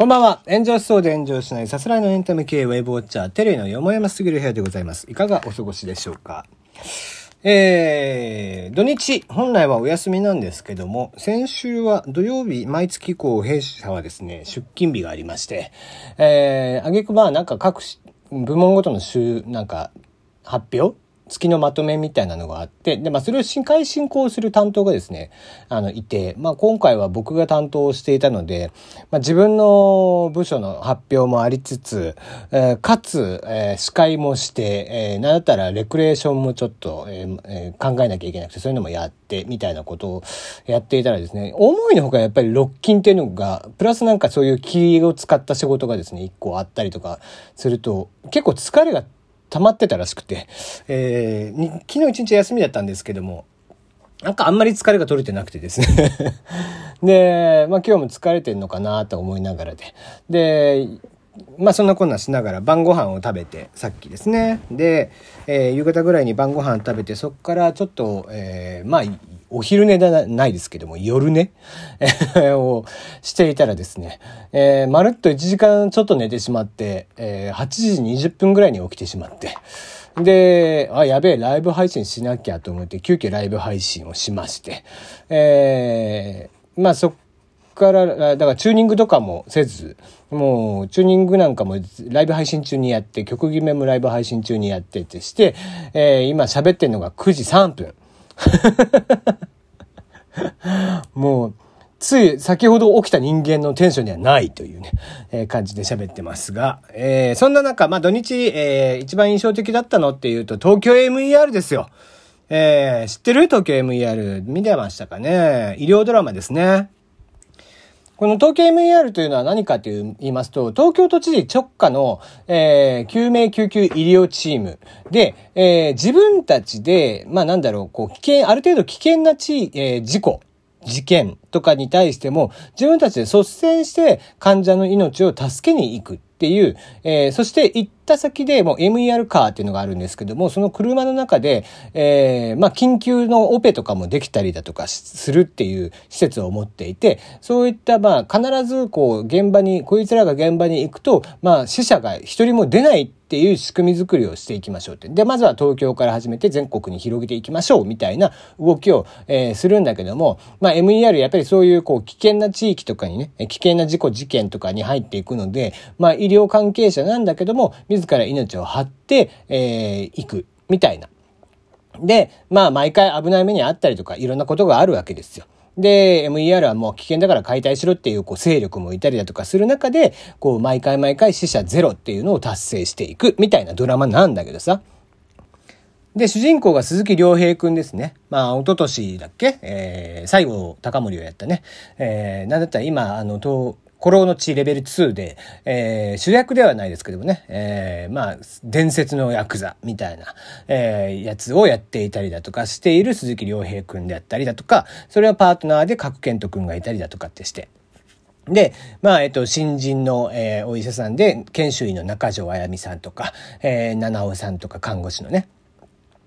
こんばんは。炎上しそうで炎上しないさすらいのエンタメ系ウェブウォッチャー、テレビのよもやますぎる部屋でございます。いかがお過ごしでしょうか？えー、土日、本来はお休みなんですけども、先週は土曜日、毎月以降、弊社はですね、出勤日がありまして、えー、あげくまあなんか各部門ごとの週、なんか、発表月のまとめみたいなのがあって、で、まあ、それを進回進行する担当がですね、あの、いて、まあ、今回は僕が担当していたので、まあ、自分の部署の発表もありつつ、えー、かつ、えー、司会もして、えー、なんだったらレクレーションもちょっと、えーえー、考えなきゃいけなくて、そういうのもやって、みたいなことをやっていたらですね、思いのほかやっぱりロッキンっていうのが、プラスなんかそういう気を使った仕事がですね、一個あったりとかすると、結構疲れが溜まってたらしくて、えー、昨日一日休みだったんですけども、なんかあんまり疲れが取れてなくてですね で、まあ今日も疲れてんのかなと思いながらで。で、まあそんなこんなしながら晩ご飯を食べて、さっきですね。で、えー、夕方ぐらいに晩ご飯食べて、そっからちょっと、えー、まあお昼寝でないですけども、夜寝？をしていたらですね、えー、まるっと1時間ちょっと寝てしまって、えー、8時20分ぐらいに起きてしまって、で、あ、やべえ、ライブ配信しなきゃと思って、急遽ライブ配信をしまして、えー、まあそっから、だからチューニングとかもせず、もうチューニングなんかもライブ配信中にやって、曲決めもライブ配信中にやっててして、えー、今喋ってんのが9時3分。もう、つい先ほど起きた人間のテンションにはないというね、えー、感じで喋ってますが、えー、そんな中、まあ土日、えー、一番印象的だったのっていうと、東京 MER ですよ。えー、知ってる？東京 MER 見てましたかね？医療ドラマですね。この東京 MER というのは何かと言いますと、東京都知事直下の、えー、救命救急医療チーム。で、えー、自分たちで、まあなんだろう、こう、危険、ある程度危険な地、えー、事故、事件とかに対しても、自分たちで率先して患者の命を助けに行くっていう、えー、そして一った先でもう MER カーっていうのがあるんですけども、その車の中で、えー、まあ、緊急のオペとかもできたりだとかするっていう施設を持っていて、そういった、まあ、必ずこう、現場に、こいつらが現場に行くと、まあ、死者が一人も出ないっていう仕組み作りをしていきましょうって。で、まずは東京から始めて全国に広げていきましょうみたいな動きを、えー、するんだけども、まあ MER やっぱりそういうこう危険な地域とかにね、危険な事故事件とかに入っていくので、まあ医療関係者なんだけども、自ら命を張って、えー、行くみたいな。で、まあ毎回危ない目にあったりとかいろんなことがあるわけですよ。で、MER はもう危険だから解体しろっていうこう勢力もいたりだとかする中で、こう毎回毎回死者ゼロっていうのを達成していくみたいなドラマなんだけどさ。で、主人公が鈴木亮平くんですね。まあ、一昨年だっけ？えー、最後、高森をやったね。えー、なんだったら今、あの、古老の地レベル2で、えー、主役ではないですけどもね、えー、まあ、伝説のヤクザみたいな、えー、やつをやっていたりだとかしている鈴木亮平くんであったりだとか、それはパートナーで角健人くんがいたりだとかってして。で、まあ、えっと、新人の、えー、お医者さんで、研修医の中条あやみさんとか、えー、七尾さんとか看護師のね、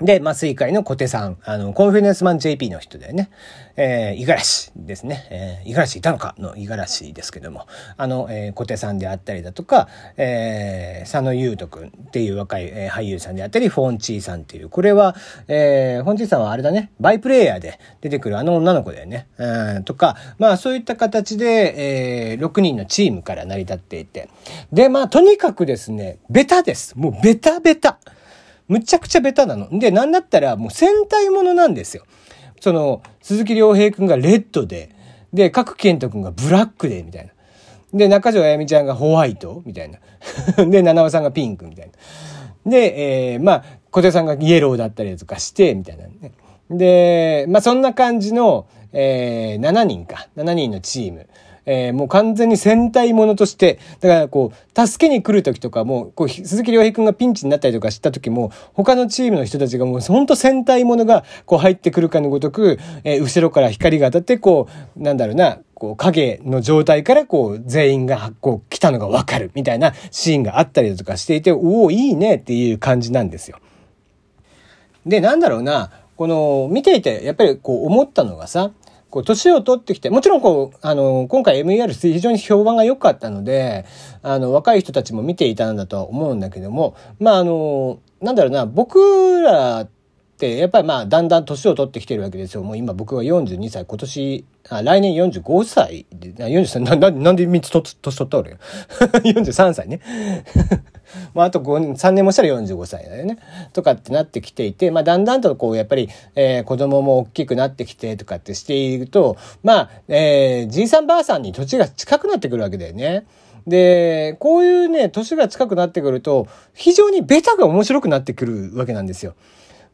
で、麻酔会の小手さん、あの、コンフィデンスマン JP の人だよね。えー、五十嵐ですね。えー、五十嵐いたのかの五十嵐ですけども、あの、えー、小手さんであったりだとか、えー、佐野優斗くんっていう若い、えー、俳優さんであったり、フォンチーさんっていう、これは、えー、フォンチーさんはあれだね、バイプレイヤーで出てくるあの女の子だよね。うん、とか、まあそういった形で、えー、6人のチームから成り立っていて。で、まあとにかくですね、ベタです。もうベタベタ。むちゃくちゃベタなの。で、なんだったらもう戦隊ものなんですよ。その、鈴木亮平くんがレッドで、で、角健人くんがブラックで、みたいな。で、中条あやみちゃんがホワイトみたいな。で、七尾さんがピンクみたいな。で、えー、まあ、小手さんがイエローだったりとかして、みたいなね。で、まあ、そんな感じの、えー、7人か。7人のチーム。えー、もう完全に戦隊ものとして、だからこう、助けに来る時とかも、こう、鈴木亮平くんがピンチになったりとかした時も、他のチームの人たちがもうほんと戦隊ものがこう入ってくるかのごとく、えー、後ろから光が当たって、こう、なんだろうな、こう影の状態からこう全員がこう来たのがわかるみたいなシーンがあったりだとかしていて、おお、いいねっていう感じなんですよ。で、なんだろうな、この見ていてやっぱりこう思ったのがさ、こう、年を取ってきて、もちろんこう、あの、今回 MER 非常に評判が良かったので、あの、若い人たちも見ていたんだとは思うんだけども、まあ、あの、なんだろうな、僕らって、やっぱりまあ、だんだん年を取ってきてるわけですよ。もう今僕は42歳、今年、あ来年45歳で、43、な、ななんで3つ年取った俺43 歳ね。まあ、あと5、3年もしたら45歳だよね。とかってなってきていて、まあ、だんだんとこう、やっぱり、えー、子供も大きくなってきてとかってしていると、まあ、えー、じいさんばあさんに土地が近くなってくるわけだよね。で、こういうね、年が近くなってくると、非常にベタが面白くなってくるわけなんですよ。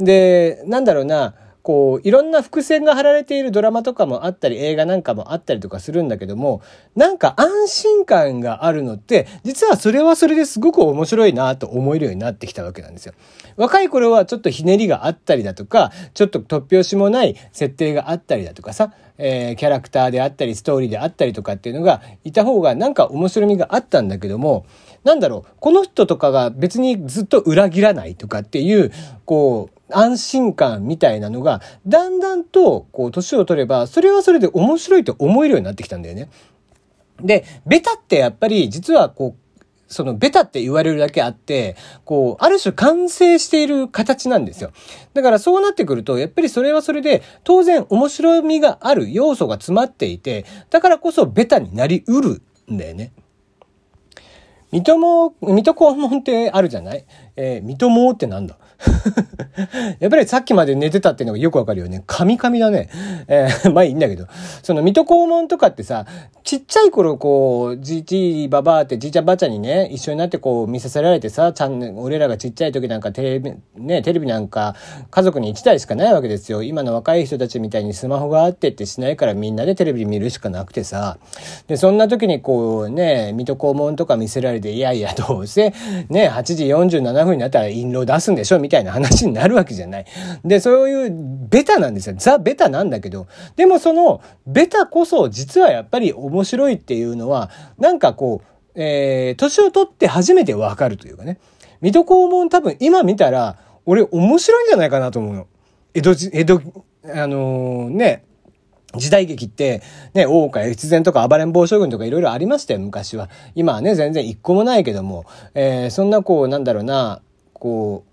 で、なんだろうな、こう、いろんな伏線が張られているドラマとかもあったり、映画なんかもあったりとかするんだけども、なんか安心感があるのって、実はそれはそれですごく面白いなと思えるようになってきたわけなんですよ。若い頃はちょっとひねりがあったりだとか、ちょっと突拍子もない設定があったりだとかさ、えー、キャラクターであったり、ストーリーであったりとかっていうのがいた方がなんか面白みがあったんだけども、なんだろう、この人とかが別にずっと裏切らないとかっていう、こう、安心感みたいなのが、だんだんと、こう、年を取れば、それはそれで面白いと思えるようになってきたんだよね。で、ベタってやっぱり、実はこう、そのベタって言われるだけあって、こう、ある種完成している形なんですよ。だからそうなってくると、やっぱりそれはそれで、当然面白みがある要素が詰まっていて、だからこそベタになりうるんだよね。水戸も、水戸黄門ってあるじゃない？えー、水戸毛ってなんだ？やっぱりさっきまで寝てたっていうのがよくわかるよね。カミカミだね。えー、まあいいんだけど。その水戸黄門とかってさ、ちっちゃい頃こう、じじいばばあってじいちゃんばあちゃんにね、一緒になってこう見させられてさ、ちゃん、俺らがちっちゃい時なんかテレビ、ね、テレビなんか家族に1台しかないわけですよ。今の若い人たちみたいにスマホがあってってしないからみんなでテレビ見るしかなくてさ。で、そんな時にこうね、水戸黄門とか見せられて、いやいやどうせね、8時47分になったら印籠出すんでしょみたいな話になるわけじゃない。で、そういうベタなんですよ。ザ・ベタなんだけど、でもそのベタこそ実はやっぱり面白いっていうのは、なんかこう、えー、年を取って初めてわかるというかね。水戸黄門多分今見たら、俺面白いんじゃないかなと思うの。江戸、江戸、あのー、ね、時代劇って、ね、大岡越前とか暴れん坊将軍とかいろいろありましたよ、昔は。今はね、全然一個もないけども、えー、そんなこう、なんだろうな、こう、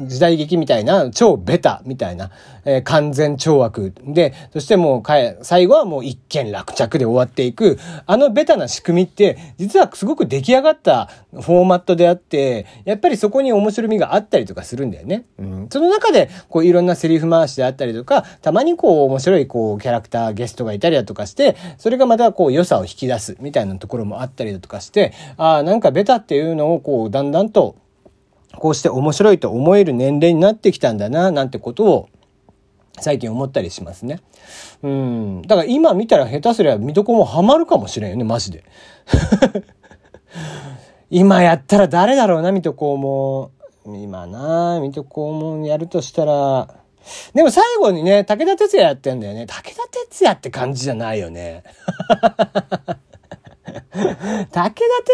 時代劇みたいな、超ベタみたいな、えー、完全懲悪。で、そしてもうかえ、最後はもう一件落着で終わっていく、あのベタな仕組みって、実はすごく出来上がったフォーマットであって、やっぱりそこに面白みがあったりとかするんだよね。うん。その中で、こういろんなセリフ回しであったりとか、たまにこう面白いこうキャラクター、ゲストがいたりだとかして、それがまたこう良さを引き出すみたいなところもあったりだとかして、ああ、なんかベタっていうのをこうだんだんとこうして面白いと思える年齢になってきたんだな、なんてことを最近思ったりしますね。うん。だから今見たら下手すりゃ水戸黄門ハマるかもしれんよね、マジで。今やったら誰だろうな、水戸黄門。今な、水戸黄門やるとしたら、でも最後にね、武田鉄矢やってんだよね。武田鉄矢って感じじゃないよね。武田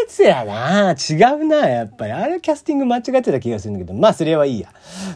鉄矢な違うな、やっぱり。あれキャスティング間違ってた気がするんだけど、まあそれはいいや。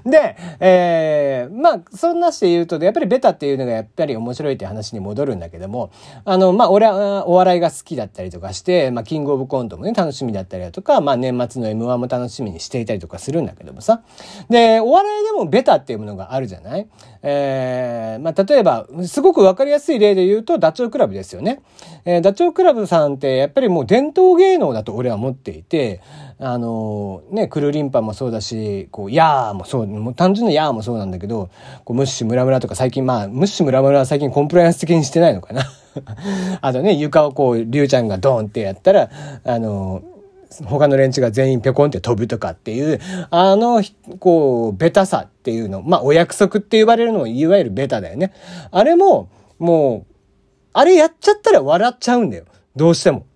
で、えー、まあそんなして言うと、やっぱりベタっていうのがやっぱり面白いって話に戻るんだけども、あの、まあ俺はお笑いが好きだったりとかして、まあキングオブコントもね、楽しみだったりだとか、まあ年末の M1 も楽しみにしていたりとかするんだけどもさ。で、お笑いでもベタっていうものがあるじゃない？えー、まあ例えば、すごくわかりやすい例で言うと、ダチョウ倶楽部ですよね。えー、ダチョウ倶楽部さんってやっぱりもう伝統芸能だと俺は思っていて、あのー、ね、くるりんぱもそうだし、こう、やーもそう、もう単純なやーもそうなんだけど、こう、ムッシュムラムラとか最近、まあ、ムッシュムラムラは最近コンプライアンス的にしてないのかな。あとね、床をこう、りゅうちゃんがドーンってやったら、あのー他の連中が全員ぴょこんって飛ぶとかっていう、あの、こう、ベタさっていうの、まあ、お約束って呼ばれるのもいわゆるベタだよね。あれも、もう、あれやっちゃったら笑っちゃうんだよ。どうしても。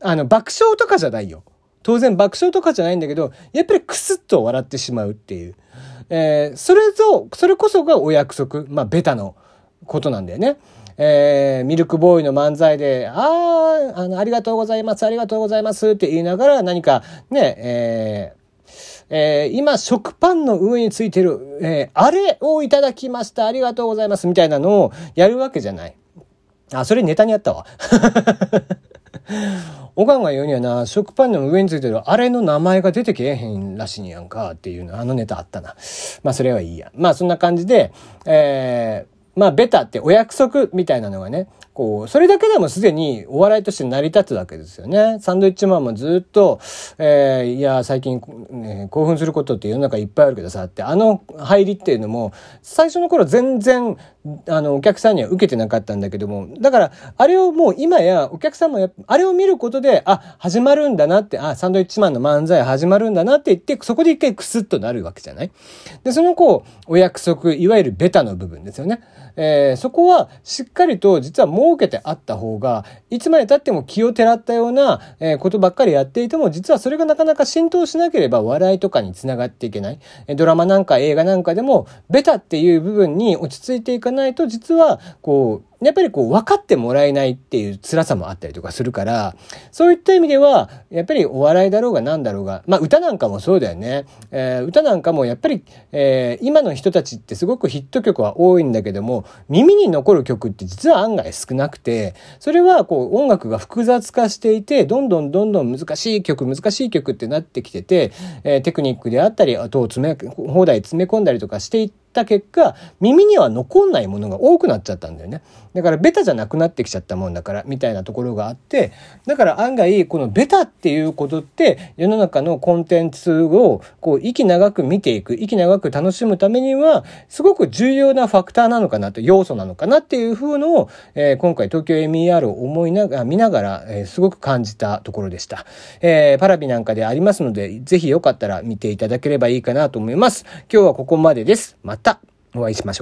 あの、爆笑とかじゃないよ。当然爆笑とかじゃないんだけど、やっぱりクスッと笑ってしまうっていう。えー、それぞ、それこそがお約束。まあ、ベタのことなんだよね。えー、ミルクボーイの漫才で、ああ、あの、ありがとうございます、ありがとうございますって言いながら何かね、えー、えー、今食パンの上についてる、えー、あれをいただきました、ありがとうございますみたいなのをやるわけじゃない。あ、それネタにあったわ。おかんが言うにはな、食パンの上についてるあれの名前が出てけえへんらしいんやんかっていうの、あのネタあったな。まあそれはいいや。まあそんな感じで、えー、まあベタってお約束みたいなのがね、こう、それだけでもすでにお笑いとして成り立つわけですよね。サンドイッチマンもずっと、えー、いや、最近、ね、興奮することって世の中いっぱいあるけどさ、って、あの入りっていうのも、最初の頃全然、あの、お客さんには受けてなかったんだけども、だから、あれをもう今や、お客さんもやあれを見ることで、あ、始まるんだなって、あ、サンドイッチマンの漫才始まるんだなって言って、そこで一回クスッとなるわけじゃない？で、そのこう、お約束、いわゆるベタの部分ですよね。えー、そこはしっかりと実は設けてあった方が、いつまで経っても気をてらったような、えー、ことばっかりやっていても、実はそれがなかなか浸透しなければ笑いとかにつながっていけない。ドラマなんか映画なんかでも、ベタっていう部分に落ち着いていかないないと、実は、こう、やっぱりこう分かってもらえないっていう辛さもあったりとかするから、そういった意味では、やっぱりお笑いだろうが何だろうが、まあ歌なんかもそうだよね。えー、歌なんかもやっぱり、えー、今の人たちってすごくヒット曲は多いんだけども、耳に残る曲って実は案外少なくて、それはこう音楽が複雑化していて、どんどんどんどん難しい曲、難しい曲ってなってきてて、えー、テクニックであったり、あとを詰め、放題詰め込んだりとかしていって、った結果、耳には残んないものが多くなっちゃったんだよね。だからベタじゃなくなってきちゃったもんだから、みたいなところがあって、だから案外、このベタっていうことって、世の中のコンテンツを、こう、息長く見ていく、息長く楽しむためには、すごく重要なファクターなのかなと、要素なのかなっていう風のを、えー、今回東京 MER を思いながら、見ながら、えー、すごく感じたところでした。えー、パラビなんかでありますので、ぜひよかったら見ていただければいいかなと思います。今日はここまでです。またお会いしましょう。